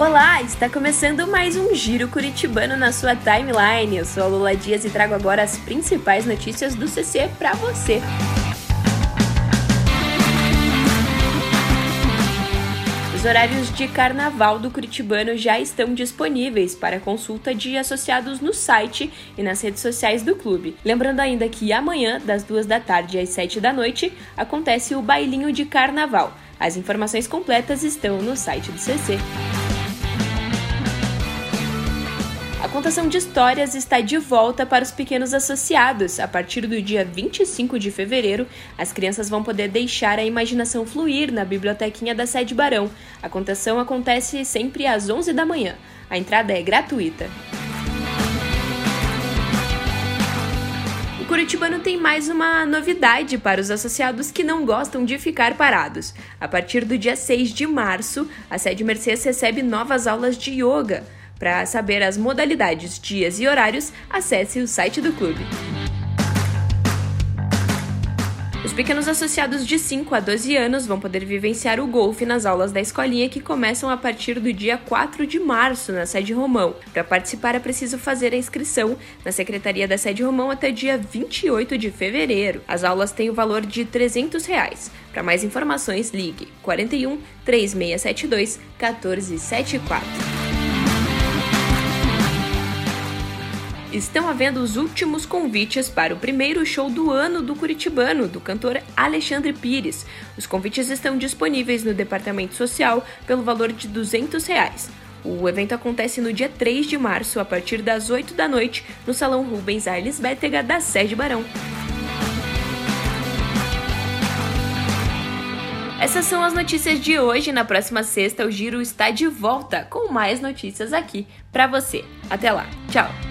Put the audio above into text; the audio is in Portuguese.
Olá, está começando mais um Giro Curitibano na sua timeline. Eu sou a Lula Dias e trago agora as principais notícias do CC para você. Os horários de carnaval do Curitibano já estão disponíveis para consulta de associados no site e nas redes sociais do clube. Lembrando ainda que amanhã, das duas da tarde às sete da noite, acontece o bailinho de carnaval. As informações completas estão no site do CC. A contação de histórias está de volta para os pequenos associados. A partir do dia 25 de fevereiro, as crianças vão poder deixar a imaginação fluir na bibliotequinha da Sede Barão. A contação acontece sempre às 11 da manhã. A entrada é gratuita. O Curitibano tem mais uma novidade para os associados que não gostam de ficar parados. A partir do dia 6 de março, a Sede Mercedes recebe novas aulas de yoga. Para saber as modalidades, dias e horários, acesse o site do clube. Os pequenos associados de 5 a 12 anos vão poder vivenciar o golfe nas aulas da escolinha que começam a partir do dia 4 de março na sede Romão. Para participar é preciso fazer a inscrição na secretaria da sede Romão até dia 28 de fevereiro. As aulas têm o valor de 300 reais. Para mais informações, ligue 41 3672 1474. Estão havendo os últimos convites para o primeiro show do ano do Curitibano, do cantor Alexandre Pires. Os convites estão disponíveis no Departamento Social pelo valor de 200 reais. O evento acontece no dia 3 de março, a partir das 8 da noite, no Salão Rubens Arles Bétega, da Sede Barão. Essas são as notícias de hoje. Na próxima sexta, o Giro está de volta com mais notícias aqui para você. Até lá. Tchau.